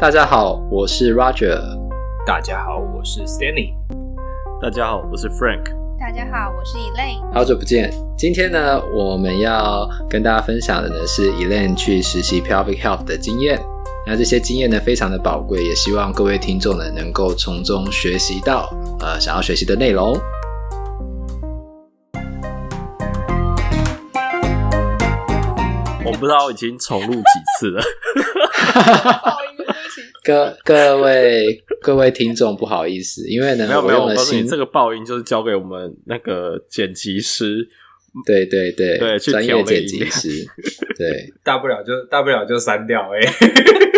大家好，我是 Roger。大家好，我是 Stanley。大家好，我是 Frank。大家好，我是 Elaine。好久不见，今天呢，我们要跟大家分享的呢是 Elaine 去实习 Pelvic Health 的经验。那这些经验呢非常的宝贵，也希望各位听众呢能够从中学习到呃想要学习的内容。我不知道已经重录几次了。各各位各位听众，不好意思，因为呢，没有没有，我告诉你，这个爆音就是交给我们那个剪辑师。对对对对，专业剪辑师，对，大不了就大不了就删掉哎。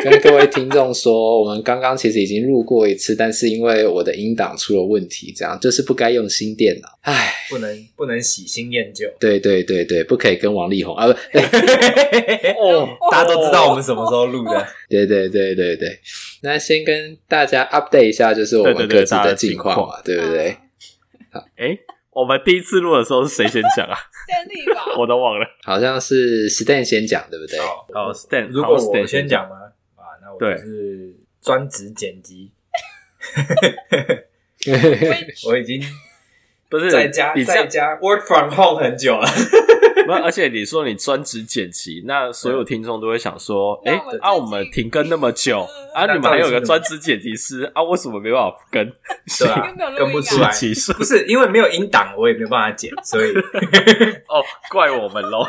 跟各位听众说，我们刚刚其实已经录过一次，但是因为我的音档出了问题，这样就是不该用新电脑，唉，不能不能喜新厌旧。对对对对，不可以跟王力宏啊不，哦，大家都知道我们什么时候录的。对对对对对，那先跟大家 update 一下，就是我们各自的近况嘛，对不对？好，哎。我们第一次录的时候是谁先讲啊？Stanley 吧，我都忘了，好像是 Stan 先讲，对不对？哦，Stan，如果我先讲吗？啊，那我就是专职剪辑，我已经不是在家在家 work from home 很久了。不，而且你说你专职剪辑，那所有听众都会想说：哎，啊，我们停更那么久，啊，你们还有个专职剪辑。师，啊，为什么没办法跟？对啊，跟不出来，不是因为没有音档，我也没办法剪，所以。哦，怪我们喽。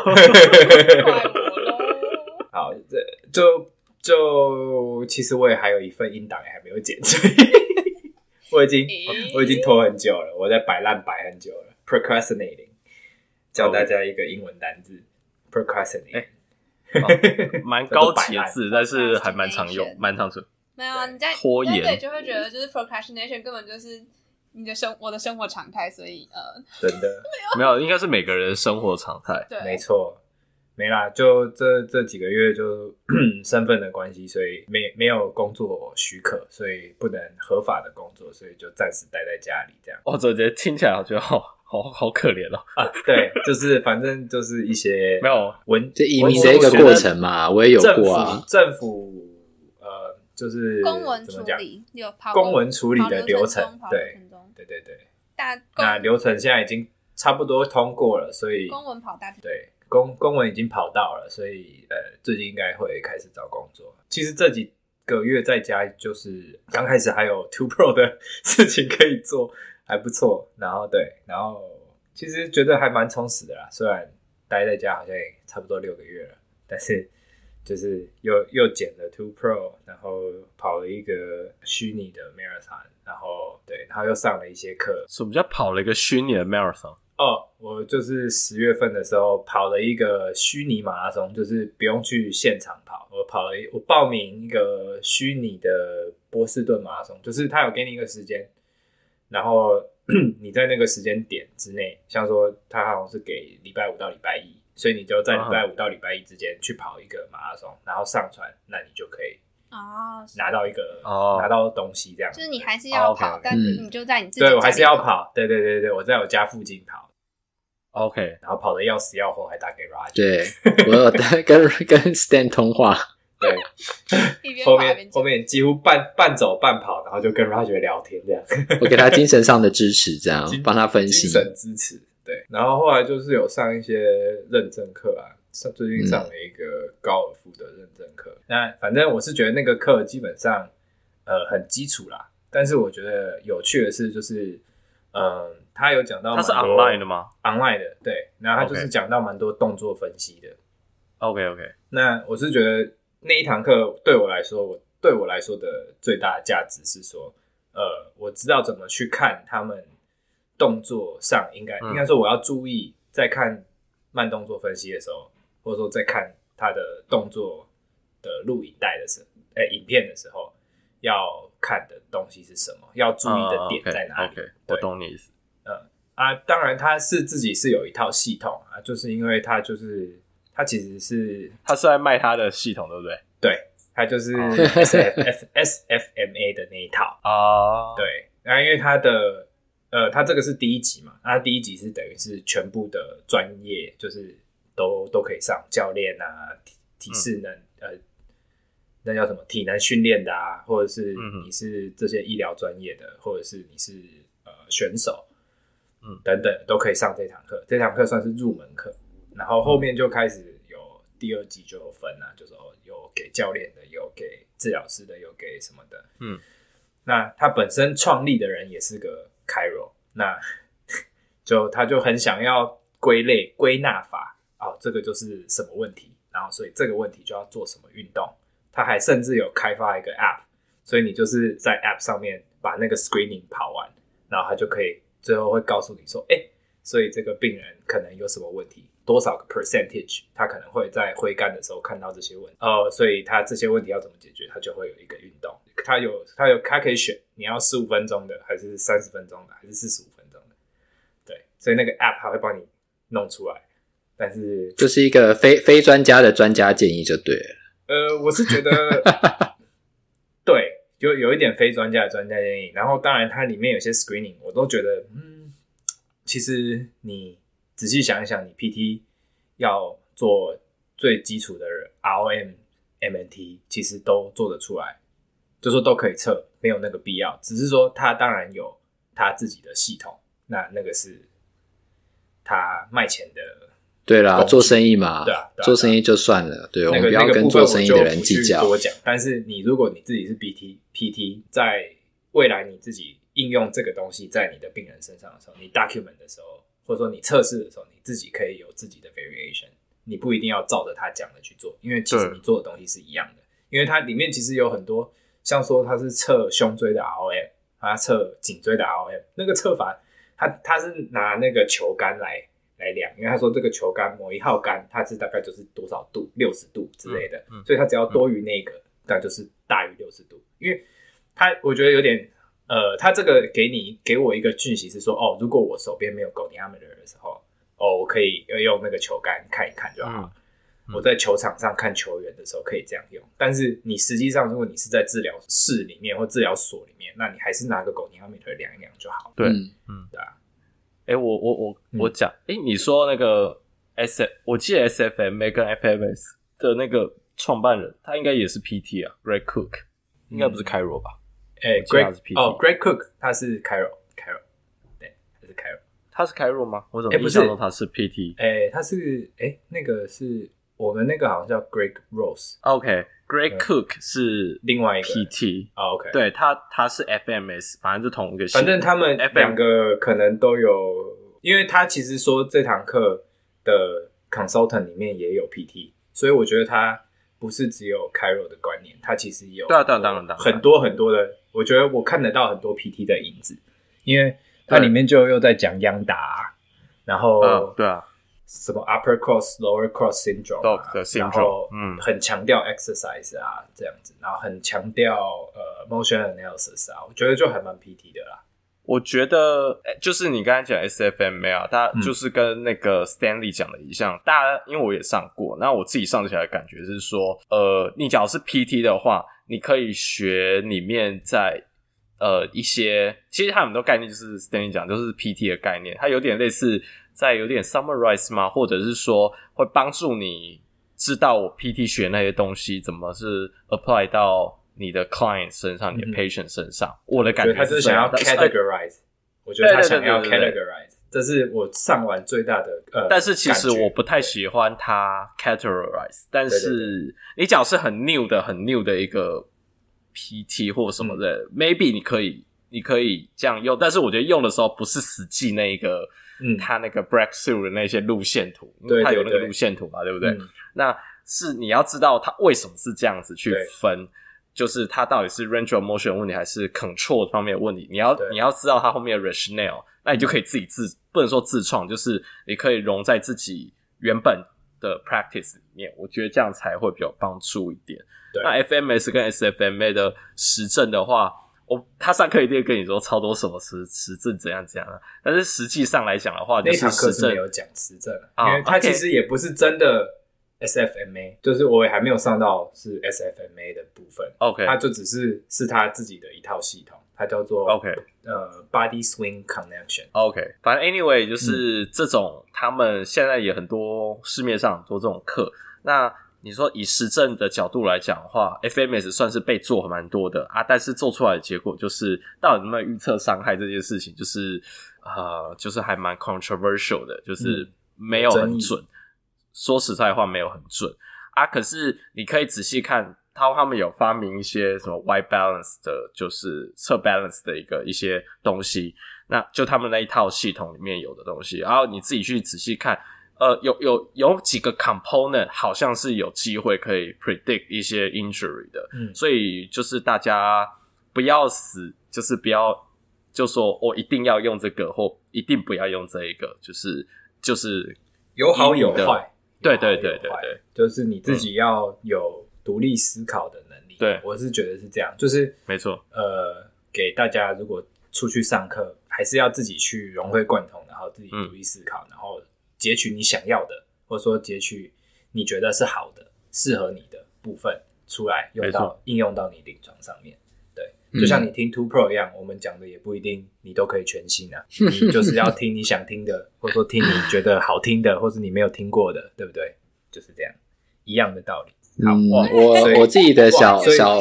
好，这就就其实我也还有一份音档也还没有剪，所以我已经我已经拖很久了，我在摆烂摆很久了，procrastinating。教大家一个英文单字，procrastinate，蛮高级的 字，但是还蛮常用，蛮常用。没有啊，你在拖延，对，就会觉得就是 procrastination 根本就是你的生我的生活常态，所以呃，真的 没有，应该是每个人的生活常态。对，没错，没啦，就这这几个月就 身份的关系，所以没没有工作许可，所以不能合法的工作，所以就暂时待在家里这样。哦，这觉得听起来好就好。好好可怜哦啊！对，就是反正就是一些 没有文，这移民的一个过程嘛，我也有过啊。政府呃，就是公文处理有跑公文处理的流程，对对对对。大那流程现在已经差不多通过了，所以公文跑大对公公文已经跑到了，所以呃，最近应该会开始找工作。其实这几个月在家，就是刚开始还有 Two Pro 的事情可以做。还不错，然后对，然后其实觉得还蛮充实的啦。虽然待在家好像也差不多六个月了，但是 就是又又剪了 Two Pro，然后跑了一个虚拟的 Marathon，然后对，然后又上了一些课。什么叫跑了一个虚拟的 Marathon？哦，我就是十月份的时候跑了一个虚拟马拉松，就是不用去现场跑，我跑了一，我报名一个虚拟的波士顿马拉松，就是他有给你一个时间。然后你在那个时间点之内，像说他好像是给礼拜五到礼拜一，所以你就在礼拜五到礼拜一之间去跑一个马拉松，然后上传，那你就可以哦拿到一个哦拿到东西这样。就是你还是要跑，但你就在你自己对我还是要跑，对对对对，我在我家附近跑。OK，然后跑的要死要活，还打给 Roger。对，我有跟 跟 Stan 通话。对，后面后面几乎半半走半跑，然后就跟 Roger 聊天这样。我给他精神上的支持，这样帮他分析。精神支持，对。然后后来就是有上一些认证课啊，上最近上了一个高尔夫的认证课。嗯、那反正我是觉得那个课基本上呃很基础啦，但是我觉得有趣的是就是嗯、呃，他有讲到他是 online 的吗？online 的，对。然后他就是讲到蛮多动作分析的。OK OK。那我是觉得。那一堂课对我来说，我对我来说的最大的价值是说，呃，我知道怎么去看他们动作上应该、嗯、应该说我要注意，在看慢动作分析的时候，或者说在看他的动作的录影带的时候，哎、欸，影片的时候要看的东西是什么，要注意的点在哪里？哦、okay, okay, 我懂你意思。嗯啊，当然他是自己是有一套系统啊，就是因为他就是。他其实是他是在卖他的系统，对不对？对，他就是 S F S F M A 的那一套啊。对，然后因为他的呃，他这个是第一集嘛，他第一集是等于是全部的专业，就是都都可以上教练啊、体体适能、嗯、呃那叫什么体能训练的啊，或者是你是这些医疗专业的，或者是你是呃选手，嗯，等等都可以上这堂课。这堂课算是入门课，然后后面就开始有第二季就有分了，就是有给教练的，有给治疗师的，有给什么的，嗯。那他本身创立的人也是个 Cairo，那 就他就很想要归类归纳法，哦，这个就是什么问题，然后所以这个问题就要做什么运动。他还甚至有开发一个 App，所以你就是在 App 上面把那个 Screening 跑完，然后他就可以最后会告诉你说，哎，所以这个病人可能有什么问题，多少个 percentage，他可能会在挥杆的时候看到这些问题，哦，所以他这些问题要怎么解决，他就会有一个运动。他有，他有，他可以选你要十五分钟的，还是三十分钟的，还是四十五分钟的。对，所以那个 app 它会帮你弄出来。但是这是一个非非专家的专家建议就对了。呃，我是觉得，对，就有一点非专家的专家建议。然后当然它里面有些 screening，我都觉得，嗯，其实你仔细想一想，你 PT 要做最基础的 ROM、MNT，其实都做得出来。就说都可以测，没有那个必要。只是说他当然有他自己的系统，那那个是他卖钱的。对啦，做生意嘛，对啊，对啊，做生意就算了。对，那个、我们不要跟做生意的人计较。多讲，但是你如果你自己是 BT PT，在未来你自己应用这个东西在你的病人身上的时候，你 document 的时候，或者说你测试的时候，你自己可以有自己的 variation，你不一定要照着他讲的去做，因为其实你做的东西是一样的，因为它里面其实有很多。像说它是测胸椎的 ROM，它测颈椎的 ROM，那个测法，他他是拿那个球杆来来量，因为他说这个球杆某一号杆，它是大概就是多少度，六十度之类的，嗯嗯、所以它只要多于那个，那、嗯、就是大于六十度。因为他我觉得有点，呃，他这个给你给我一个讯息是说，哦，如果我手边没有 goniometer 的时候，哦，我可以要用那个球杆看一看就好。嗯我在球场上看球员的时候可以这样用，但是你实际上如果你是在治疗室里面或治疗所里面，那你还是拿个 goniometer 量一量就好。对，嗯，对啊。哎，我我我我讲，哎，你说那个 S，我记得 SFMA 跟 FMS 的那个创办人，他应该也是 PT 啊，Greg Cook，应该不是 Chiro 吧？哎，Greg 是 PT 哦，Greg Cook 他是 Cairo，Cairo，对，他是 Cairo，他是 Cairo 吗？我怎么印象中他是 PT？哎，他是哎，那个是。我们那个好像叫 Greg Rose，OK，Greg Cook 是另外一个 PT，OK，对他他是 FMS，反正就同一个，反正他们两个可能都有，因为他其实说这堂课的 consultant 里面也有 PT，所以我觉得他不是只有 Cairo 的观念，他其实有对啊，当然当然当然很多很多的，我觉得我看得到很多 PT 的影子，因为它里面就又在讲央达，然后对啊。什么 upper cross lower cross syndrome，的 syndrome，然后嗯，很强调 exercise 啊这样子，然后很强调呃 motion analysis 啊，我觉得就还蛮 PT 的啦。我觉得就是你刚才讲 SFMA 啊，它就是跟那个 Stanley 讲的一样，嗯、大家因为我也上过，那我自己上起来的感觉是说，呃，你假如是 PT 的话，你可以学里面在呃一些，其实它很多概念就是 Stanley 讲，就是 PT 的概念，它有点类似。在有点 summarize 吗？或者是说会帮助你知道我 PT 学那些东西怎么是 apply 到你的 client 身上，嗯、你的 patient 身上？我的感觉他是想要 categorize，我觉得他想要 categorize，这是我上完最大的呃。但是其实我不太喜欢它 categorize，但是你假如是很 new 的、很 new 的一个 PT 或什么的、嗯、，maybe 你可以你可以这样用，但是我觉得用的时候不是实际那一个。嗯，它那个 breakthrough 的那些路线图，因为他有那个路线图嘛，对，不对？嗯、那是你要知道它为什么是这样子去分，对就是它到底是 range of motion 问题还是 control 方面的问题。你要你要知道它后面的 rationale，那你就可以自己自不能说自创，就是你可以融在自己原本的 practice 里面。我觉得这样才会比较帮助一点。对那 FMS 跟 SFMA 的实证的话。我他上课一定会跟你说超多什么实实证怎样怎样啊，但是实际上来讲的话，那堂课是没有讲实证，因为他其实也不是真的 SFMA，就是我也还没有上到是 SFMA 的部分。OK，它就只是是他自己的一套系统，它叫做 OK 呃 Body Swing Connection。OK，反正 Anyway 就是这种，他们现在也很多市面上很多这种课，那。你说以实证的角度来讲的话，FMS 算是被做蛮多的啊，但是做出来的结果就是到底能不能预测伤害这件事情，就是呃，就是还蛮 controversial 的，就是没有很准。嗯、说实在话，没有很准啊。可是你可以仔细看，他他们有发明一些什么 white balance 的，就是测 balance 的一个一些东西，那就他们那一套系统里面有的东西，然后你自己去仔细看。呃，有有有几个 component 好像是有机会可以 predict 一些 injury 的，嗯，所以就是大家不要死，就是不要就说我一定要用这个或一定不要用这一个，就是就是有好有坏，对对对对对，就是你自己要有独立思考的能力。对，我是觉得是这样，就是没错。呃，给大家如果出去上课，还是要自己去融会贯通，然后自己独立思考，嗯、然后。截取你想要的，或者说截取你觉得是好的、适合你的部分出来用到应用到你临床上面。对，就像你听 Two Pro 一样，我们讲的也不一定你都可以全信啊。你就是要听你想听的，或者说听你觉得好听的，或是你没有听过的，对不对？就是这样，一样的道理。好，嗯、我我自己的小小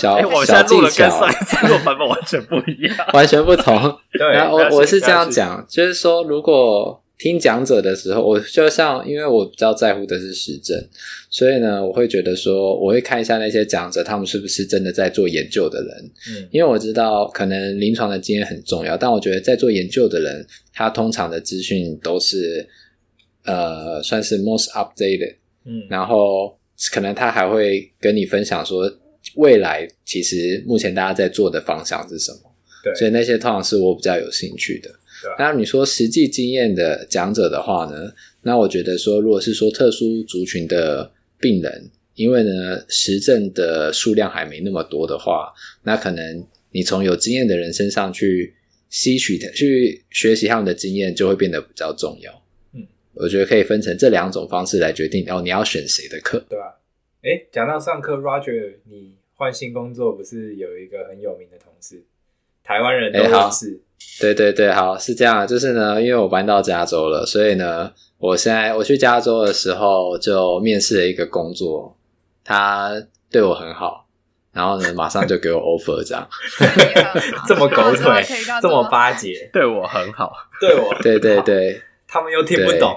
小小技巧，这个版本完全不一样，完全不同。对，然后我我是这样讲，就是说如果。听讲者的时候，我就像，因为我比较在乎的是实证，所以呢，我会觉得说，我会看一下那些讲者，他们是不是真的在做研究的人。嗯，因为我知道可能临床的经验很重要，但我觉得在做研究的人，他通常的资讯都是呃，算是 most updated。嗯，然后可能他还会跟你分享说，未来其实目前大家在做的方向是什么。对，所以那些通常是我比较有兴趣的。那你说实际经验的讲者的话呢？那我觉得说，如果是说特殊族群的病人，因为呢实证的数量还没那么多的话，那可能你从有经验的人身上去吸取的、去学习他们的经验，就会变得比较重要。嗯，我觉得可以分成这两种方式来决定哦，你要选谁的课，对吧？诶，讲到上课，Roger，你换新工作不是有一个很有名的同事，台湾人都认识。对对对，好，是这样，就是呢，因为我搬到加州了，所以呢，我现在我去加州的时候就面试了一个工作，他对我很好，然后呢，马上就给我 offer 这样，这么狗腿，这么巴结，对我很好，对我，对对对，他们又听不懂。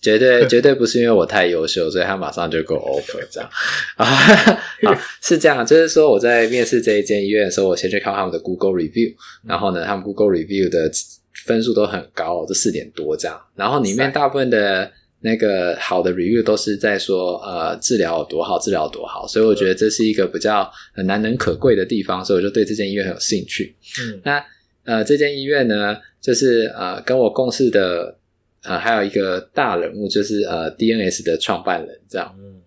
绝对 绝对不是因为我太优秀，所以他马上就给我 offer 这样啊，好是这样，就是说我在面试这一间医院的时候，我先去看他们的 Google review，然后呢，他们 Google review 的分数都很高，都四点多这样，然后里面大部分的那个好的 review 都是在说呃治疗有多好，治疗有多好，所以我觉得这是一个比较很难能可贵的地方，所以我就对这间医院很有兴趣。嗯，那呃这间医院呢，就是呃跟我共事的。呃，还有一个大人物，就是呃，DNS 的创办人，这样。嗯，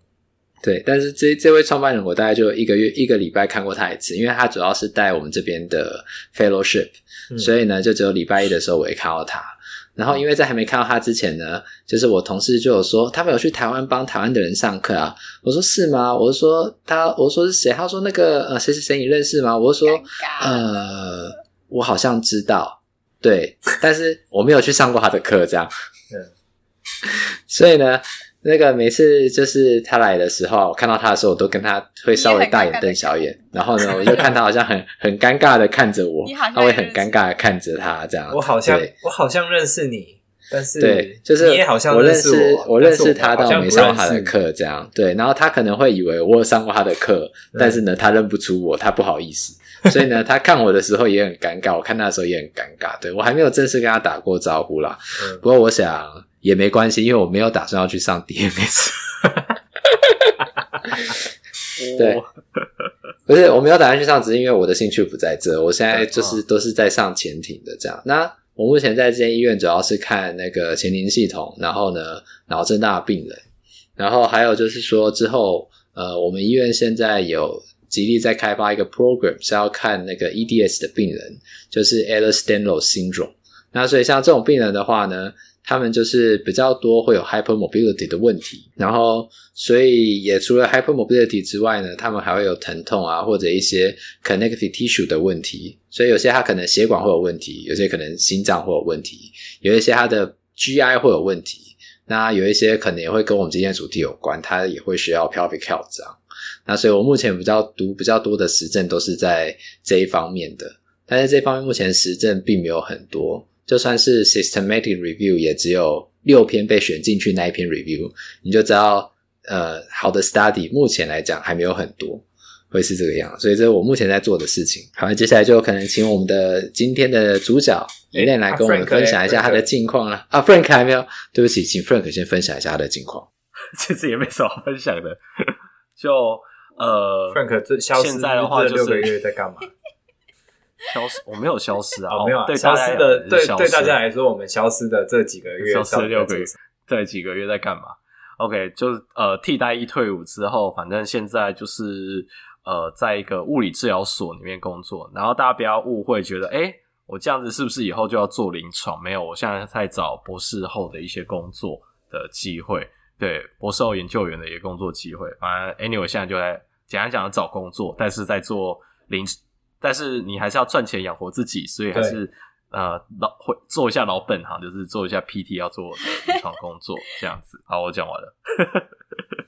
对。但是这这位创办人，我大概就一个月一个礼拜看过他一次，因为他主要是带我们这边的 fellowship，嗯，所以呢，就只有礼拜一的时候我会看到他。然后，因为在还没看到他之前呢，就是我同事就有说，他们有去台湾帮台湾的人上课啊。我说是吗？我说他，我说是谁？他说那个呃，谁谁谁你认识吗？我说呃，我好像知道。对，但是我没有去上过他的课，这样。嗯，所以呢，那个每次就是他来的时候，我看到他的时候，我都跟他会稍微大眼瞪小眼，然后呢，我就看他好像很很尴尬的看着我，他会很尴尬的看着他这样。我好像我好像认识你，但是对，就是你也好像认识我，我认识他，但我没上过他的课，这样。对，然后他可能会以为我有上过他的课，但是呢，他认不出我，他不好意思。所以呢，他看我的时候也很尴尬，我看他的时候也很尴尬。对，我还没有正式跟他打过招呼啦。嗯、不过我想也没关系，因为我没有打算要去上 DMS。对，不是我没有打算去上，只是因为我的兴趣不在这。我现在就是都是在上潜艇的这样。那我目前在这间医院主要是看那个潜艇系统，然后呢，脑震荡病人，然后还有就是说之后，呃，我们医院现在有。极力在开发一个 program，是要看那个 EDS 的病人，就是 Ehlers-Danlos syndrome。那所以像这种病人的话呢，他们就是比较多会有 hypermobility 的问题。然后，所以也除了 hypermobility 之外呢，他们还会有疼痛啊，或者一些 connective tissue 的问题。所以有些他可能血管会有问题，有些可能心脏会有问题，有一些他的 GI 会有问题。那有一些可能也会跟我们今天主题有关，他也会需要 pelvic health 这样。那所以我目前比较读比较多的实证都是在这一方面的，但是这方面目前实证并没有很多，就算是 systematic review 也只有六篇被选进去那一篇 review，你就知道呃好的 study 目前来讲还没有很多。会是这个样，所以这是我目前在做的事情。好，接下来就可能请我们的今天的主角 Elaine 来跟我们分享一下他的近况了。啊，Frank 还没有，对不起，请 Frank 先分享一下他的近况。其实也没什么好分享的，就呃，Frank 这消失现在的话，就是六个月在干嘛？消失？我没有消失啊，哦、没有、啊。对消失的，对对大家来说，我们消失的这几个月，消失六个月，对几个月在干嘛？OK，就是呃，替代一退伍之后，反正现在就是。呃，在一个物理治疗所里面工作，然后大家不要误会，觉得诶，我这样子是不是以后就要做临床？没有，我现在在找博士后的一些工作的机会，对，博士后研究员的一个工作机会。反正 anyway，现在就在简单讲找工作，但是在做临，但是你还是要赚钱养活自己，所以还是。呃，老会做一下老本行，就是做一下 PT 要做临床工作这样子。好，我讲完了。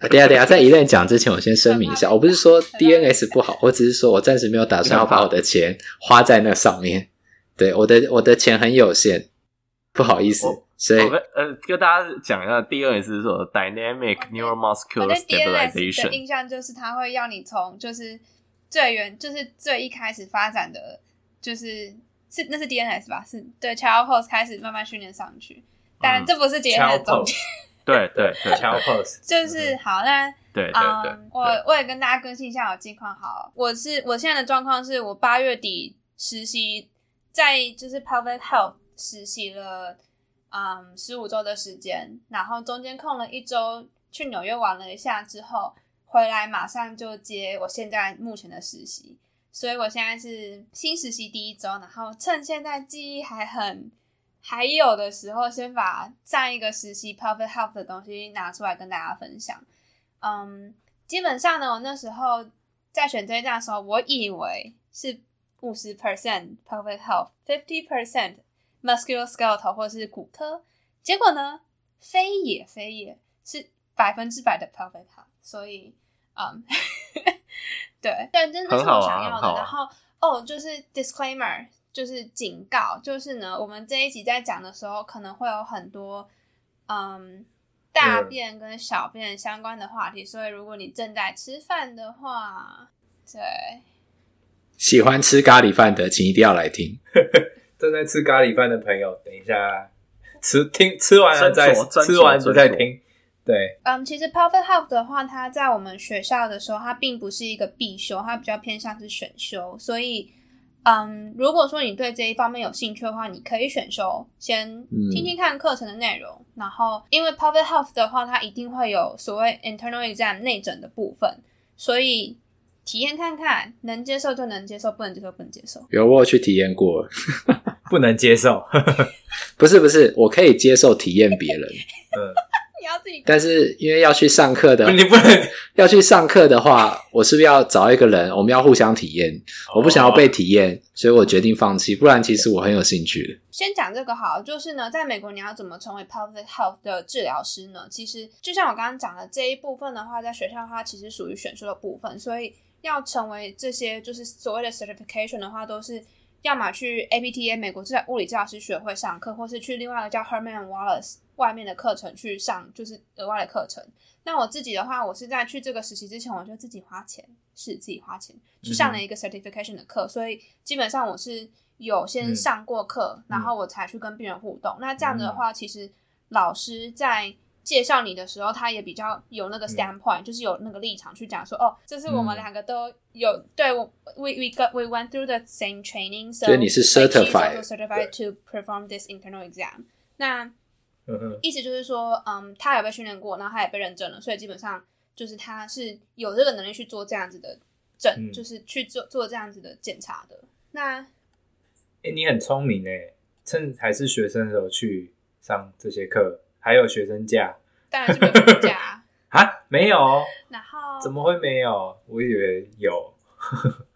等下等下，在 Elaine 讲之前，我先声明一下，我不是说 DNS 不好，我只是说我暂时没有打算要把我的钱花在那上面。对，我的我的钱很有限，不好意思。所以呃，跟大家讲一下，DNS 是说 Dynamic Neuromuscular Stabilization。的印象就是它会要你从就是最原就是最一开始发展的就是。是，那是 DNS 吧？是对 Child Pose 开始慢慢训练上去，但这不是 DNS 的重点。对对对，Child Pose 就是好。那对对对，我我也跟大家更新一下我近况。好，我是我现在的状况是我八月底实习，在就是 public Health 实习了，嗯，十五周的时间，然后中间空了一周去纽约玩了一下，之后回来马上就接我现在目前的实习。所以我现在是新实习第一周，然后趁现在记忆还很还有的时候，先把上一个实习 Pelvic Health 的东西拿出来跟大家分享。嗯，基本上呢，我那时候在选这一站的时候，我以为是五十 percent Pelvic Health，fifty percent Musculoskeletal 或是骨科，结果呢，非也非也，是百分之百的 Pelvic Health，所以，嗯。对，但真的是我想要的。啊、然后哦，就是 disclaimer，就是警告，就是呢，我们这一集在讲的时候，可能会有很多嗯大便跟小便相关的话题，嗯、所以如果你正在吃饭的话，对，喜欢吃咖喱饭的，请一定要来听。正在吃咖喱饭的朋友，等一下 吃听吃完了再吃完就再听。对，嗯，其实 Pelvic Health 的话，它在我们学校的时候，它并不是一个必修，它比较偏向是选修。所以，嗯，如果说你对这一方面有兴趣的话，你可以选修，先听听看课程的内容。嗯、然后，因为 Pelvic Health 的话，它一定会有所谓 internal exam 内诊的部分，所以体验看看，能接受就能接受，不能接受不能接受。有我有去体验过，不能接受，不是不是，我可以接受体验别人，嗯。但是因为要去上课的，你不能要去上课的话，我是不是要找一个人？我们要互相体验。我不想要被体验，所以我决定放弃。不然，其实我很有兴趣。先讲这个好，就是呢，在美国你要怎么成为 Pelvic Health 的治疗师呢？其实就像我刚刚讲的这一部分的话，在学校的话，其实属于选修的部分。所以要成为这些就是所谓的 certification 的话，都是要么去 APTA 美国治疗物理治疗师学会上课，或是去另外一个叫 Herman Wallace。外面的课程去上，就是额外的课程。那我自己的话，我是在去这个实习之前，我就自己花钱，是自己花钱去上了一个 certification 的课。嗯、所以基本上我是有先上过课，嗯、然后我才去跟病人互动。嗯、那这样的话，其实老师在介绍你的时候，他也比较有那个 standpoint，、嗯、就是有那个立场去讲说，哦，这是我们两个都有，嗯、对我，we we got we went through the same training，所以你是 certified certified to perform this internal exam。那意思就是说，嗯，他有被训练过，然后他也被认证了，所以基本上就是他是有这个能力去做这样子的证，嗯、就是去做做这样子的检查的。那，哎、欸，你很聪明哎，趁还是学生的时候去上这些课，还有学生价，当然是没有学生价 啊，没有，然后怎么会没有？我以为有，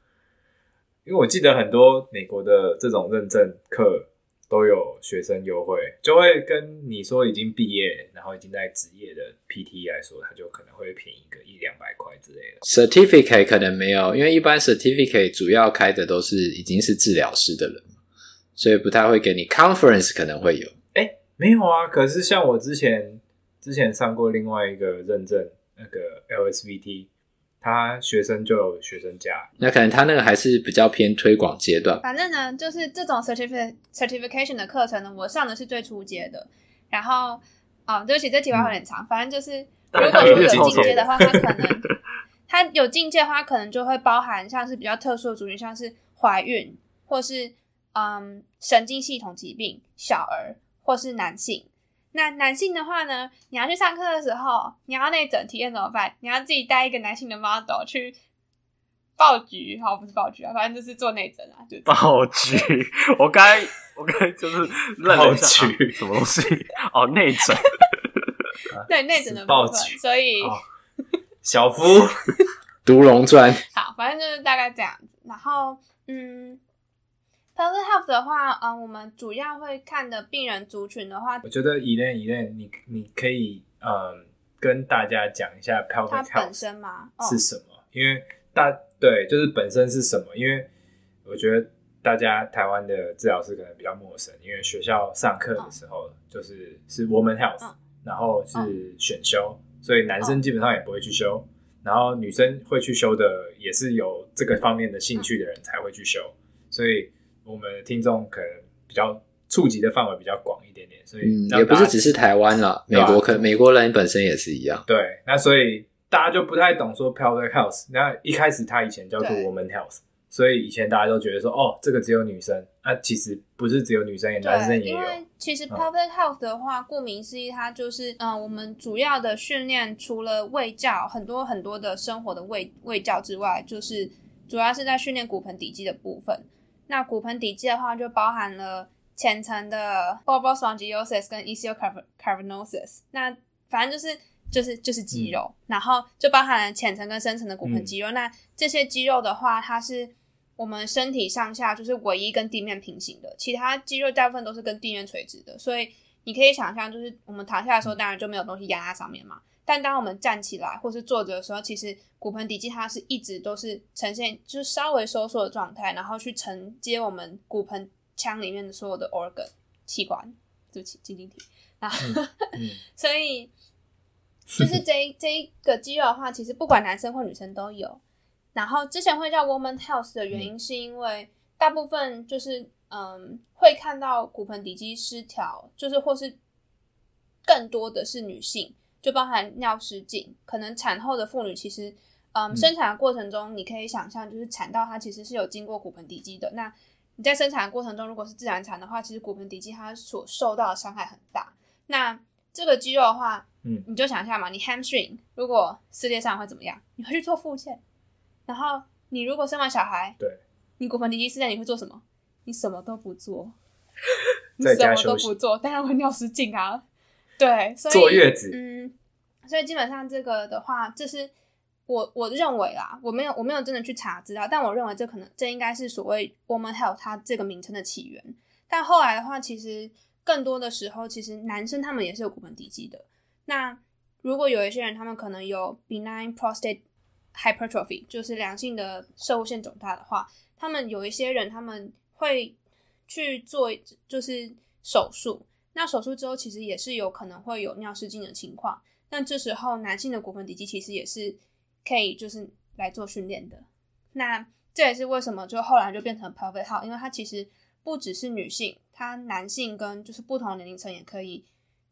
因为我记得很多美国的这种认证课。都有学生优惠，就会跟你说已经毕业，然后已经在职业的 PT 来说，他就可能会便宜个一两百块之类的。Certificate 可能没有，因为一般 Certificate 主要开的都是已经是治疗师的人，所以不太会给你。Conference 可能会有，没有啊。可是像我之前之前上过另外一个认证，那个 LSVT。他学生就有学生价，那可能他那个还是比较偏推广阶段。反正呢，就是这种 certification certification 的课程呢，我上的是最初阶的。然后，啊、哦，对不起，这题外话有点长。嗯、反正就是，如果说有进阶的话，他可能他有进阶的话，可能就会包含像是比较特殊的族群，像是怀孕，或是嗯神经系统疾病、小儿，或是男性。那男性的话呢，你要去上课的时候，你要内诊体验怎么办？你要自己带一个男性的 model 去爆菊，好，不是爆菊啊，反正就是做内诊啊，就爆菊。我该我该就是认了一下什么东西哦，内诊。对内诊的部分，所以、哦、小夫 独龙传。好，反正就是大概这样子。然后，嗯。Pelvic Health 的话，嗯、呃，我们主要会看的病人族群的话，我觉得 Elaine，你你可以嗯、呃、跟大家讲一下 Pelvic Health 本身吗？是什么？哦、因为大对，就是本身是什么？因为我觉得大家台湾的治疗师可能比较陌生，因为学校上课的时候就是、哦、是 Woman Health，、哦、然后是选修，所以男生基本上也不会去修，哦、然后女生会去修的，也是有这个方面的兴趣的人才会去修，所以。我们的听众可能比较触及的范围比较广一点点，所以、嗯、也不是只是台湾了，美国可能美国人本身也是一样。对，那所以大家就不太懂说 pelvic health。那一开始他以前叫做 woman health，所以以前大家都觉得说哦，这个只有女生。那、啊、其实不是只有女生，也男生也有。因为其实 pelvic health 的话，顾名思义，它就是嗯、呃，我们主要的训练除了卫教，很多很多的生活的卫卫教之外，就是主要是在训练骨盆底肌的部分。那骨盆底肌的话，就包含了浅层的 bulbar spongiosis 跟 ischial cavernosus。那反正就是就是就是肌肉，嗯、然后就包含了浅层跟深层的骨盆肌肉。嗯、那这些肌肉的话，它是我们身体上下就是唯一跟地面平行的，其他肌肉大部分都是跟地面垂直的。所以你可以想象，就是我们躺下的时候，当然就没有东西压在上面嘛。但当我们站起来或是坐着的时候，其实骨盆底肌它是一直都是呈现就是稍微收缩的状态，然后去承接我们骨盆腔里面的所有的 organ 器官，对不起，晶晶体。然后，所以就是这一 这一个肌肉的话，其实不管男生或女生都有。然后之前会叫 woman health 的原因，是因为大部分就是嗯会看到骨盆底肌失调，就是或是更多的是女性。就包含尿失禁，可能产后的妇女其实，嗯，生产的过程中，你可以想象，就是产道它其实是有经过骨盆底肌的。那你在生产的过程中，如果是自然产的话，其实骨盆底肌它所受到的伤害很大。那这个肌肉的话，嗯，你就想一下嘛，你 hamstring 如果撕裂上会怎么样？你会去做复健。然后你如果生完小孩，对，你骨盆底肌撕裂，你会做什么？你什么都不做，你什么都不做，当然会尿失禁啊。对，所以坐月子，嗯，所以基本上这个的话，这是我我认为啦，我没有我没有真的去查资料，但我认为这可能这应该是所谓 woman health 它这个名称的起源。但后来的话，其实更多的时候，其实男生他们也是有骨盆底肌的。那如果有一些人，他们可能有 benign prostate hypertrophy，就是良性的摄护腺肿大的话，他们有一些人他们会去做就是手术。那手术之后，其实也是有可能会有尿失禁的情况。那这时候，男性的骨盆底肌其实也是可以就是来做训练的。那这也是为什么就后来就变成 Pelvic Health，因为它其实不只是女性，它男性跟就是不同年龄层也可以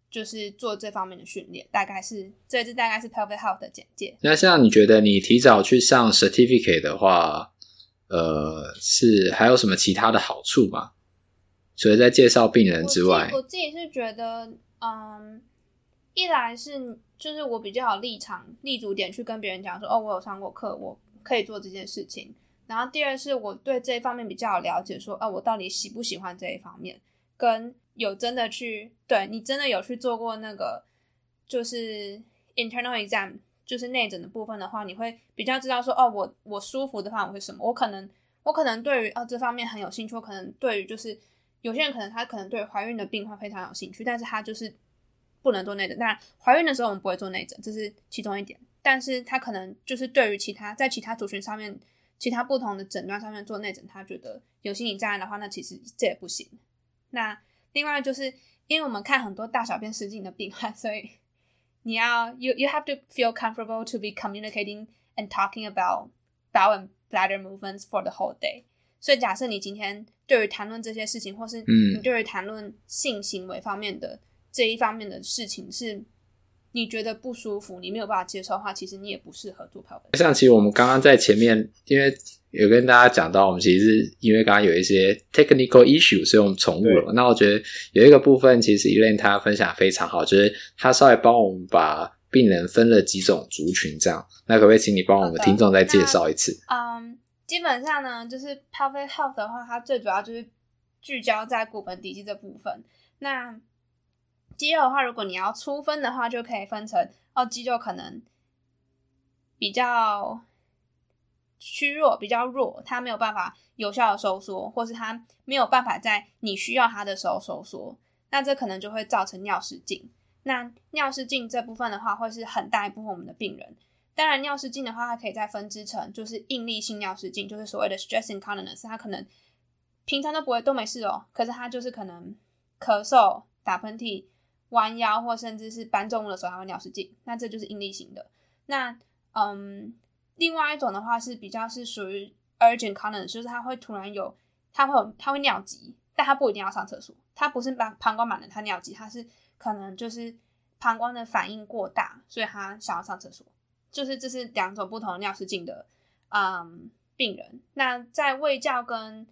就是做这方面的训练。大概是这次大概是 Pelvic Health 的简介。那像你觉得你提早去上 Certificate 的话，呃，是还有什么其他的好处吗？除了在介绍病人之外我，我自己是觉得，嗯，一来是就是我比较有立场、立足点去跟别人讲说，哦，我有上过课，我可以做这件事情。然后第二是我对这一方面比较有了解，说，哦，我到底喜不喜欢这一方面，跟有真的去对你真的有去做过那个就是 internal exam，就是内诊的部分的话，你会比较知道说，哦，我我舒服的话我会什么？我可能我可能对于哦这方面很有兴趣，我可能对于就是。有些人可能他可能对怀孕的病患非常有兴趣，但是他就是不能做内诊。当然，怀孕的时候我们不会做内诊，这是其中一点。但是他可能就是对于其他在其他族群上面，其他不同的诊断上面做内诊，他觉得有心理障碍的话，那其实这也不行。那另外就是因为我们看很多大小便失禁的病患，所以你要 you you have to feel comfortable to be communicating and talking about bowel and bladder movements for the whole day。所以假设你今天对于谈论这些事情，或是你对于谈论性行为方面的、嗯、这一方面的事情是。你觉得不舒服，你没有办法接受的话，其实你也不适合做。像其实我们刚刚在前面，因为有跟大家讲到，我们其实是因为刚刚有一些 technical issue，所以我们重录了。那我觉得有一个部分，其实 Elaine 她分享非常好，就是她稍微帮我们把病人分了几种族群，这样。那可不可以请你帮我们听众再介绍一次？嗯，基本上呢，就是 pelvic health 的话，它最主要就是聚焦在骨盆底肌这部分。那肌肉的话，如果你要粗分的话，就可以分成哦，肌肉可能比较虚弱，比较弱，它没有办法有效的收缩，或是它没有办法在你需要它的时候收缩，那这可能就会造成尿失禁。那尿失禁这部分的话，会是很大一部分我们的病人。当然，尿失禁的话，它可以再分支成就是应力性尿失禁，就是所谓的 stress incontinence，它可能平常都不会都没事哦，可是它就是可能咳嗽、打喷嚏。弯腰或甚至是搬重物的时候，还会尿失禁，那这就是应力型的。那嗯，另外一种的话是比较是属于 urgent coner 就是他会突然有，他会有，他会尿急，但他不一定要上厕所，他不是膀膀胱满了他尿急，他是可能就是膀胱的反应过大，所以他想要上厕所。就是这是两种不同尿失禁的嗯病人。那在胃教跟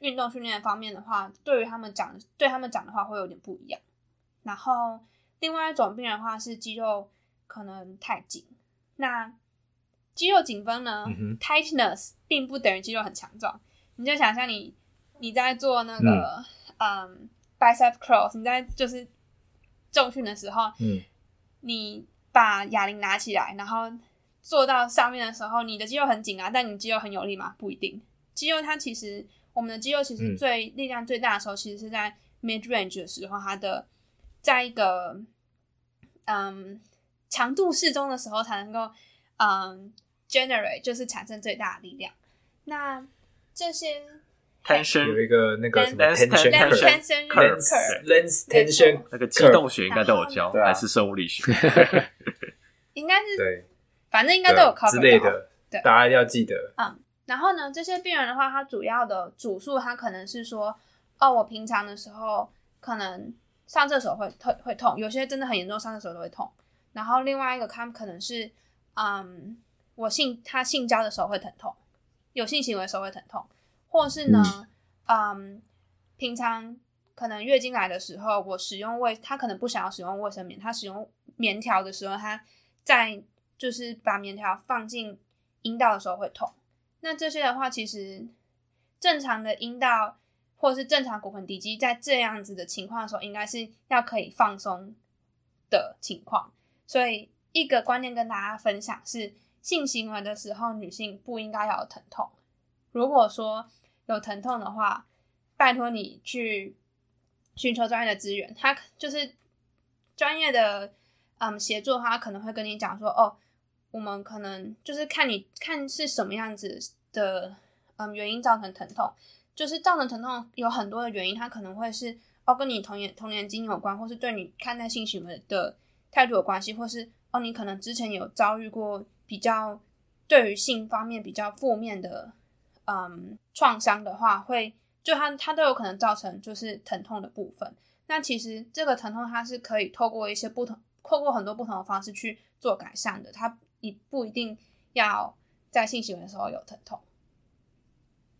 运动训练方面的话，对于他们讲，对他们讲的话会有点不一样。然后，另外一种病人的话是肌肉可能太紧。那肌肉紧绷呢、嗯、？Tightness 并不等于肌肉很强壮。你就想象你你在做那个嗯、um, bicep curls，你在就是重训的时候，嗯，你把哑铃拿起来，然后做到上面的时候，你的肌肉很紧啊，但你肌肉很有力吗？不一定。肌肉它其实，我们的肌肉其实最、嗯、力量最大的时候，其实是在 mid range 的时候，它的。在一个嗯强度适中的时候，才能够嗯 generate 就是产生最大的力量。那这些 tension 有一个那个什么 tension tension curve length tension 那个机动学应该都有教，还是生物力学？应该是对，反正应该都有考之类的，对，大家要记得。嗯，然后呢，这些病人的话，他主要的主诉，他可能是说，哦，我平常的时候可能。上厕所会会会痛，有些真的很严重，上厕所都会痛。然后另外一个，他们可能是，嗯，我性他性交的时候会疼痛，有性行为的时候会疼痛，或是呢，嗯，平常可能月经来的时候，我使用卫，他可能不想要使用卫生棉，他使用棉条的时候，他在就是把棉条放进阴道的时候会痛。那这些的话，其实正常的阴道。或者是正常骨盆底肌在这样子的情况的时候，应该是要可以放松的情况。所以一个观念跟大家分享是：性行为的时候，女性不应该有疼痛。如果说有疼痛的话，拜托你去寻求专业的资源。他就是专业的嗯协助，他可能会跟你讲说：哦，我们可能就是看你看是什么样子的嗯原因造成疼痛。就是造成疼痛有很多的原因，它可能会是哦跟你童年童年经历有关，或是对你看待性行为的态度有关系，或是哦你可能之前有遭遇过比较对于性方面比较负面的嗯创伤的话，会就它它都有可能造成就是疼痛的部分。那其实这个疼痛它是可以透过一些不同，透过很多不同的方式去做改善的，它你不一定要在性行为的时候有疼痛。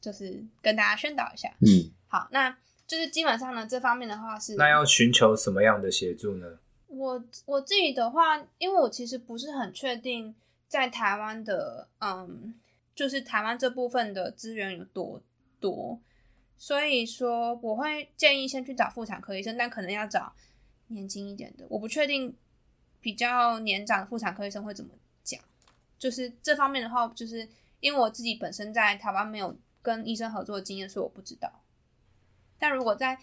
就是跟大家宣导一下，嗯，好，那就是基本上呢，这方面的话是，那要寻求什么样的协助呢？我我自己的话，因为我其实不是很确定在台湾的，嗯，就是台湾这部分的资源有多多，所以说我会建议先去找妇产科医生，但可能要找年轻一点的，我不确定比较年长的妇产科医生会怎么讲，就是这方面的话，就是因为我自己本身在台湾没有。跟医生合作的经验，是我不知道，但如果在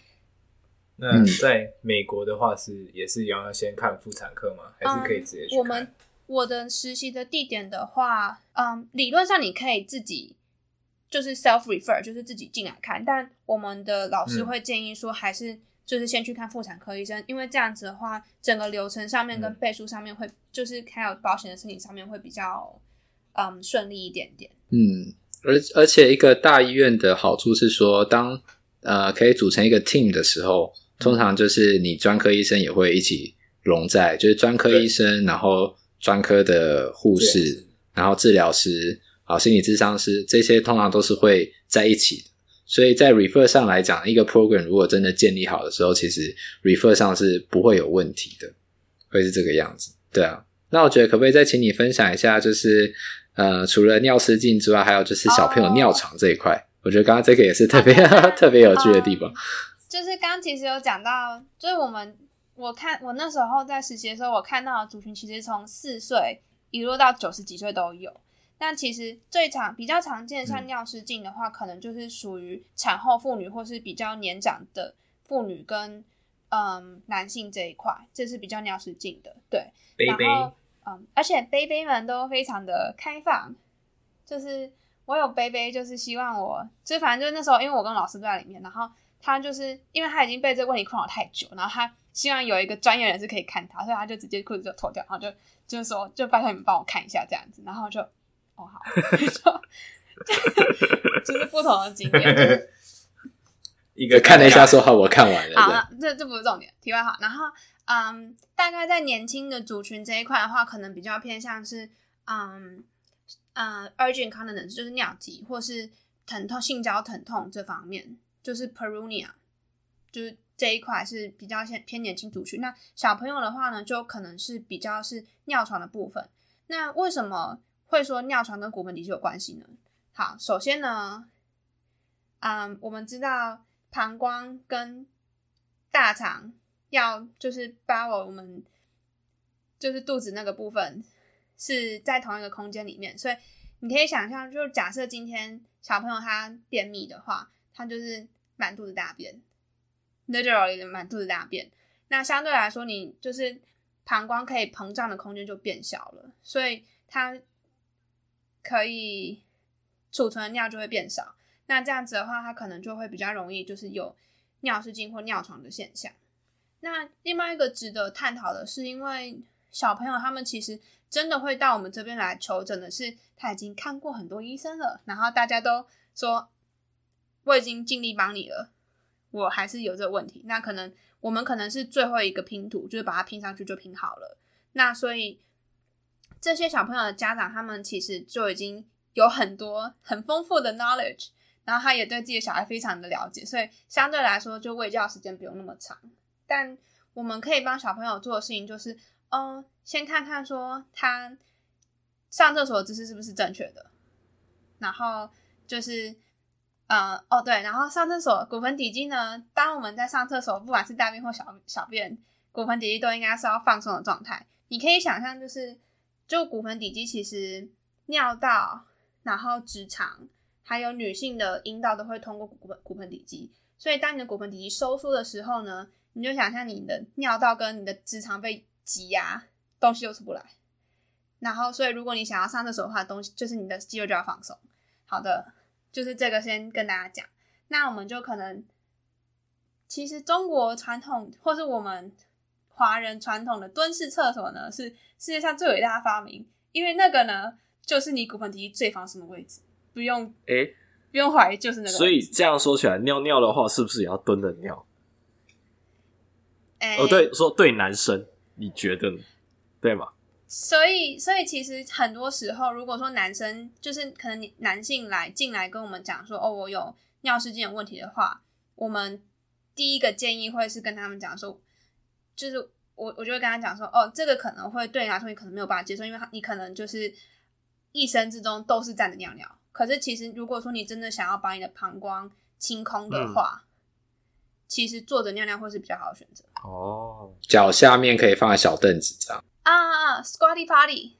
那在美国的话是也是一样要先看妇产科吗？还是可以直接去？嗯、我们我的实习的地点的话，嗯，理论上你可以自己就是 self refer，就是自己进来看。但我们的老师会建议说，还是就是先去看妇产科医生，嗯、因为这样子的话，整个流程上面跟背书上面会，嗯、就是还有保险的申请上面会比较嗯顺利一点点。嗯，而而且一个大医院的好处是说，当呃可以组成一个 team 的时候。通常就是你专科医生也会一起融在，就是专科医生，然后专科的护士，然后治疗师，好，心理咨商师，这些通常都是会在一起的。所以在 refer 上来讲，一个 program 如果真的建立好的时候，其实 refer 上是不会有问题的，会是这个样子。对啊，那我觉得可不可以再请你分享一下，就是呃，除了尿失禁之外，还有就是小朋友尿床这一块，oh. 我觉得刚刚这个也是特别. 特别有趣的地方。Oh. 就是刚刚其实有讲到，就是我们我看我那时候在实习的时候，我看到的族群其实从四岁一路到九十几岁都有。但其实最常比较常见像尿失禁的话，嗯、可能就是属于产后妇女或是比较年长的妇女跟嗯男性这一块，这是比较尿失禁的。对，然后嗯，而且贝贝们都非常的开放，就是我有贝贝，就是希望我，就反正就是那时候，因为我跟老师都在里面，然后。他就是因为他已经被这个问题困扰太久，然后他希望有一个专业人士可以看他，所以他就直接裤子就脱掉，然后就就是说，就拜托你们帮我看一下这样子，然后就哦好，就就是不同的经验，就是、一个看了一下说好，我看完了。好，这这不是重点，题外话。然后嗯，大概在年轻的族群这一块的话，可能比较偏向是嗯嗯 urgent c o n t i n e n c e 就是尿急或是疼痛、性交疼痛这方面。就是 perunia，就是这一块是比较偏偏年轻族群。那小朋友的话呢，就可能是比较是尿床的部分。那为什么会说尿床跟骨盆底肌有关系呢？好，首先呢，嗯，我们知道膀胱跟大肠要就是把我们就是肚子那个部分是在同一个空间里面，所以你可以想象，就假设今天小朋友他便秘的话。他就是满肚子大便，literally 满肚子大便。那相对来说，你就是膀胱可以膨胀的空间就变小了，所以它可以储存的尿就会变少。那这样子的话，它可能就会比较容易就是有尿失禁或尿床的现象。那另外一个值得探讨的是，因为小朋友他们其实真的会到我们这边来求诊的是，他已经看过很多医生了，然后大家都说。我已经尽力帮你了，我还是有这个问题。那可能我们可能是最后一个拼图，就是把它拼上去就拼好了。那所以这些小朋友的家长，他们其实就已经有很多很丰富的 knowledge，然后他也对自己的小孩非常的了解，所以相对来说就喂教时间不用那么长。但我们可以帮小朋友做的事情就是，嗯，先看看说他上厕所姿势是不是正确的，然后就是。呃，哦对，然后上厕所骨盆底肌呢，当我们在上厕所，不管是大便或小小便，骨盆底肌都应该是要放松的状态。你可以想象，就是就骨盆底肌其实尿道，然后直肠，还有女性的阴道都会通过骨盆骨盆底肌。所以当你的骨盆底肌收缩的时候呢，你就想象你的尿道跟你的直肠被挤压，东西又出不来。然后，所以如果你想要上厕所的话，东西就是你的肌肉就要放松。好的。就是这个，先跟大家讲。那我们就可能，其实中国传统或是我们华人传统的蹲式厕所呢，是世界上最伟大的发明。因为那个呢，就是你骨盆底肌最放松的位置，不用哎，欸、不用怀疑，就是那个。所以这样说起来，尿尿的话，是不是也要蹲着尿？欸、哦，对，说对男生，你觉得呢？对吗？所以，所以其实很多时候，如果说男生就是可能男性来进来跟我们讲说，哦，我有尿失禁的问题的话，我们第一个建议会是跟他们讲说，就是我我就会跟他讲说，哦，这个可能会对你来说你可能没有办法接受，因为你可能就是一生之中都是站着尿尿。可是其实如果说你真的想要把你的膀胱清空的话，嗯、其实坐着尿尿会是比较好的选择。哦，脚下面可以放个小凳子这样。啊啊啊！Squatty Potty。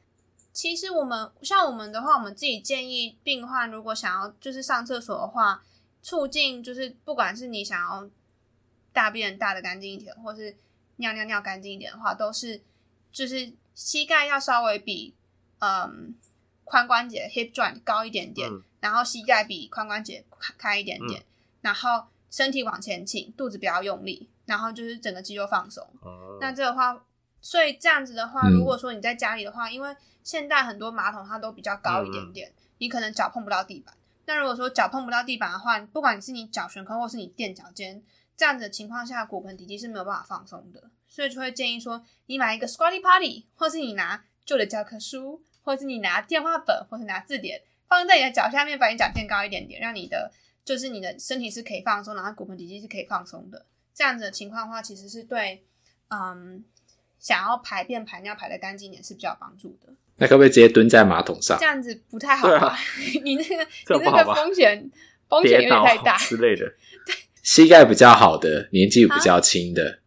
其实我们像我们的话，我们自己建议病患如果想要就是上厕所的话，促进就是不管是你想要大便大的干净一点，或是尿尿尿干净一点的话，都是就是膝盖要稍微比嗯髋关节 hip joint 高一点点，嗯、然后膝盖比髋关节开一点点，嗯、然后身体往前倾，肚子不要用力，然后就是整个肌肉放松。哦、那这个话，所以这样子的话，如果说你在家里的话，嗯、因为现在很多马桶它都比较高一点点，嗯、你可能脚碰不到地板。那如果说脚碰不到地板的话，不管你是你脚悬空或是你垫脚尖，这样子的情况下，骨盆底肌是没有办法放松的。所以就会建议说，你买一个 Squatty Potty，或是你拿旧的教科书，或是你拿电话本，或是拿字典，放在你的脚下面，把你脚垫高一点点，让你的就是你的身体是可以放松，然后骨盆底肌是可以放松的。这样子的情况的话，其实是对，嗯，想要排便排尿排的干净一点是比较有帮助的。那可不可以直接蹲在马桶上？这样子不太好吧？啊、你那个 你那个风险风险有点太大之类的。对，膝盖比较好的，年纪比较轻的，啊、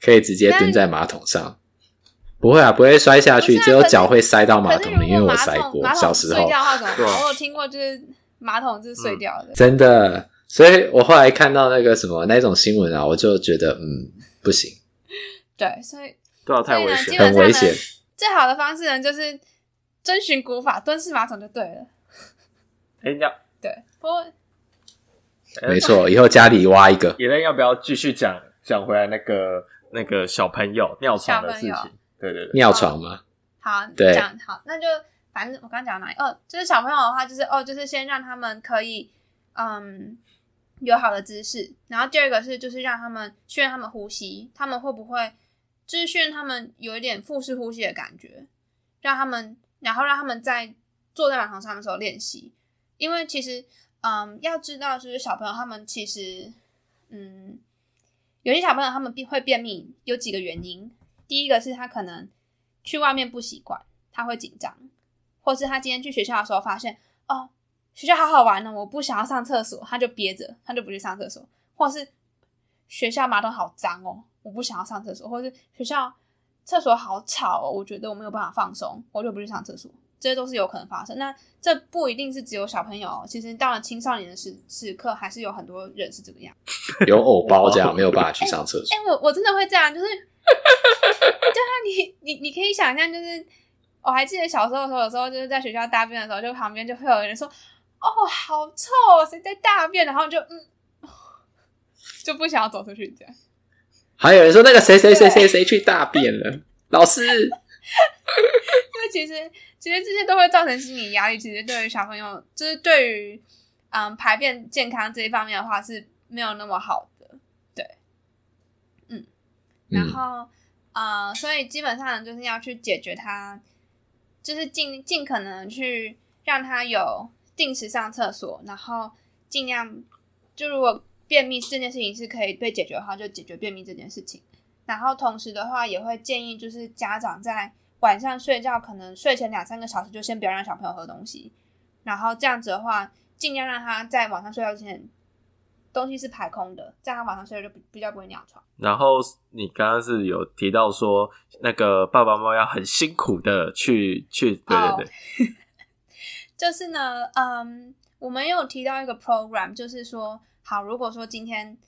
可以直接蹲在马桶上。不会啊，不会摔下去，只有脚会塞到马桶里，因为我塞过。小时候，我有听过，就是马桶是碎掉的。真的，所以我后来看到那个什么那种新闻啊，我就觉得嗯不行。对，所以对啊，太危险，很危险。最好的方式呢，就是。遵循古法，蹲式马桶就对了。哎、欸，要对，不过没错，以后家里挖一个。野人要不要继续讲讲回来那个那个小朋友尿床的事情？对对对，尿床吗？好，对，讲好，那就反正我刚讲哪里？哦，就是小朋友的话，就是哦，就是先让他们可以嗯有好的姿势，然后第二个是就是让他们训练他们呼吸，他们会不会就是训练他们有一点腹式呼吸的感觉，让他们。然后让他们在坐在马桶上的时候练习，因为其实，嗯，要知道就是小朋友他们其实，嗯，有些小朋友他们会便秘，有几个原因。第一个是他可能去外面不习惯，他会紧张，或是他今天去学校的时候发现，哦，学校好好玩呢，我不想要上厕所，他就憋着，他就不去上厕所，或是学校马桶好脏哦，我不想要上厕所，或是学校。厕所好吵哦，我觉得我没有办法放松，我就不去上厕所，这些都是有可能发生。那这不一定是只有小朋友，其实到了青少年的时时刻，还是有很多人是这个样，有偶包这样没有办法去上厕所。哎、欸欸，我我真的会这样，就是，对啊你你你可以想象，就是我还记得小时候的时候，有时候就是在学校大便的时候，就旁边就会有人说：“哦，好臭，谁在大便？”然后就嗯，就不想要走出去这样。还有人说那个谁谁谁谁谁去大便了，老师。因为其实其实这些都会造成心理压力，其实对于小朋友，就是对于嗯排便健康这一方面的话是没有那么好的，对，嗯，然后嗯、呃，所以基本上就是要去解决它，就是尽尽可能去让他有定时上厕所，然后尽量就如果。便秘这件事情是可以被解决的话，就解决便秘这件事情。然后同时的话，也会建议就是家长在晚上睡觉，可能睡前两三个小时就先不要让小朋友喝东西。然后这样子的话，尽量让他在晚上睡觉之前东西是排空的，这样他晚上睡觉就比较不会尿床。然后你刚刚是有提到说，那个爸爸妈妈要很辛苦的去去，对对对，oh, 就是呢，嗯，我们有提到一个 program，就是说。好，如果说今天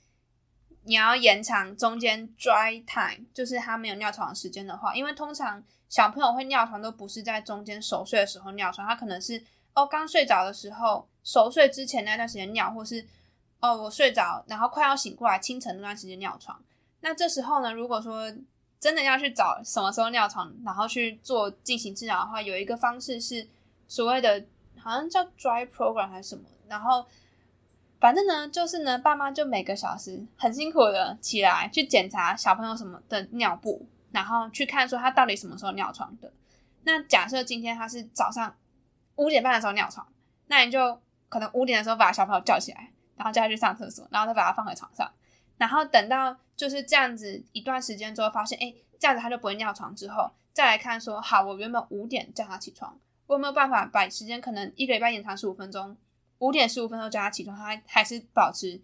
你要延长中间 dry time，就是他没有尿床的时间的话，因为通常小朋友会尿床都不是在中间熟睡的时候尿床，他可能是哦刚睡着的时候，熟睡之前那段时间尿，或是哦我睡着然后快要醒过来清晨那段时间尿床。那这时候呢，如果说真的要去找什么时候尿床，然后去做进行治疗的话，有一个方式是所谓的好像叫 dry program 还是什么，然后。反正呢，就是呢，爸妈就每个小时很辛苦的起来去检查小朋友什么的尿布，然后去看说他到底什么时候尿床的。那假设今天他是早上五点半的时候尿床，那你就可能五点的时候把小朋友叫起来，然后叫他去上厕所，然后再把他放回床上，然后等到就是这样子一段时间之后，发现诶，这样子他就不会尿床之后，再来看说，好，我原本五点叫他起床，我有没有办法把时间可能一个礼拜延长十五分钟？五点十五分钟叫他起床，他还是保持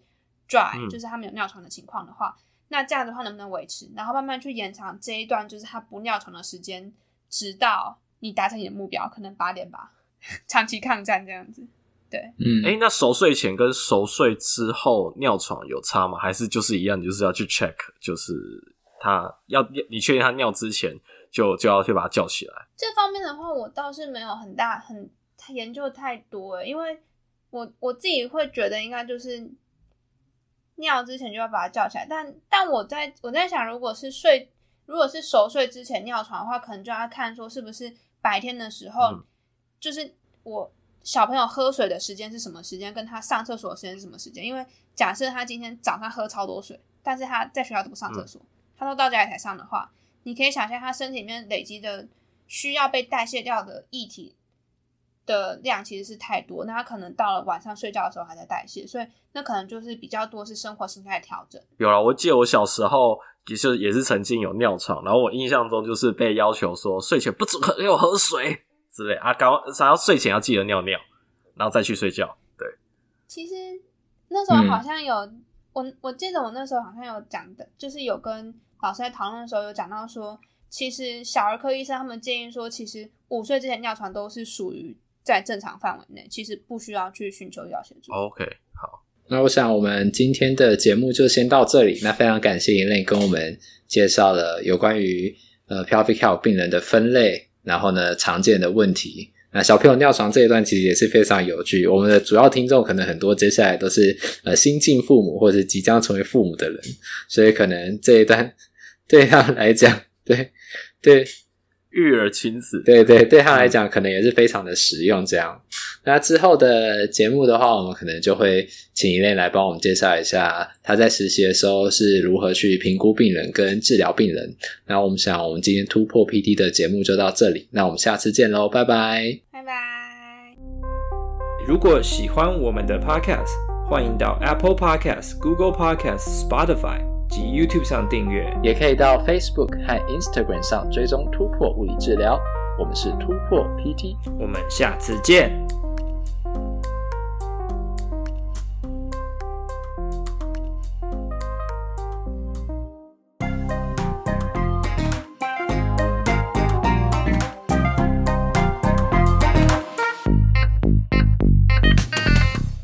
dry，、嗯、就是他没有尿床的情况的话，那这样的话能不能维持？然后慢慢去延长这一段，就是他不尿床的时间，直到你达成你的目标，可能八点吧，长期抗战这样子。对，嗯，哎、欸，那熟睡前跟熟睡之后尿床有差吗？还是就是一样？就是要去 check，就是他要你确定他尿之前就就要去把他叫起来。这方面的话，我倒是没有很大很研究太多，因为我我自己会觉得应该就是尿之前就要把他叫起来。但但我在我在想，如果是睡如果是熟睡之前尿床的话，可能就要看说是不是白天的时候，嗯、就是我。小朋友喝水的时间是什么时间？跟他上厕所的时间是什么时间？因为假设他今天早上喝超多水，但是他在学校都不上厕所，嗯、他都到家里才上的话，你可以想象他身体里面累积的需要被代谢掉的液体的量其实是太多，那他可能到了晚上睡觉的时候还在代谢，所以那可能就是比较多是生活心态调整。有啊，我记得我小时候也是也是曾经有尿床，然后我印象中就是被要求说睡前不准喝给我喝水。之类啊，刚想要睡前要记得尿尿，然后再去睡觉。对，其实那时候好像有、嗯、我，我记得我那时候好像有讲的，就是有跟老师在讨论的时候有讲到说，其实小儿科医生他们建议说，其实五岁之前尿床都是属于在正常范围内，其实不需要去寻求医疗协助。OK，好，那我想我们今天的节目就先到这里。那非常感谢 Elaine 跟我们介绍了有关于呃 pelvic health 病人的分类。然后呢，常见的问题，那小朋友尿床这一段其实也是非常有趣。我们的主要听众可能很多，接下来都是呃新晋父母或者是即将成为父母的人，所以可能这一段 对他来讲，对对。育儿亲子，对对，对他来讲可能也是非常的实用。这样，那之后的节目的话，我们可能就会请 Elaine 来帮我们介绍一下他在实习的时候是如何去评估病人跟治疗病人。那我们想，我们今天突破 PD 的节目就到这里，那我们下次见喽，拜拜，拜拜。如果喜欢我们的 Podcast，欢迎到 Apple Podcast、Google Podcast、Spotify。及 YouTube 上订阅，也可以到 Facebook 和 Instagram 上追踪突破物理治疗。我们是突破 PT，我们下次见。